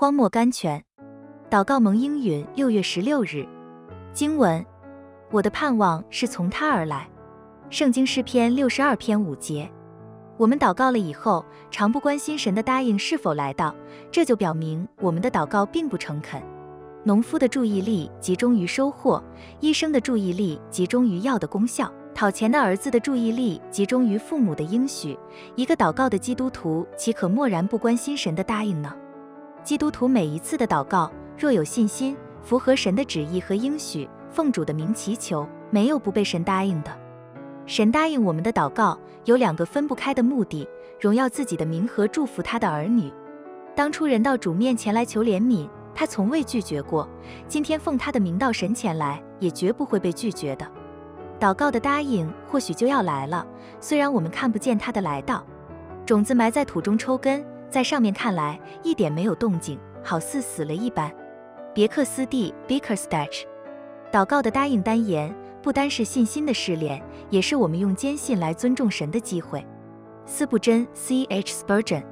荒漠甘泉。祷告蒙应允。六月十六日，经文：我的盼望是从他而来。圣经诗篇六十二篇五节。我们祷告了以后，常不关心神的答应是否来到，这就表明我们的祷告并不诚恳。农夫的注意力集中于收获，医生的注意力集中于药的功效，讨钱的儿子的注意力集中于父母的应许。一个祷告的基督徒岂可漠然不关心神的答应呢？基督徒每一次的祷告，若有信心，符合神的旨意和应许，奉主的名祈求，没有不被神答应的。神答应我们的祷告有两个分不开的目的：荣耀自己的名和祝福他的儿女。当初人到主面前来求怜悯，他从未拒绝过；今天奉他的名到神前来，也绝不会被拒绝的。祷告的答应或许就要来了，虽然我们看不见他的来到。种子埋在土中抽根，在上面看来一点没有动静，好似死了一般。别克斯蒂 （Bickerstach）。祷告的答应单言。不单是信心的试炼，也是我们用坚信来尊重神的机会。斯布真 （C.H. Spurgeon）。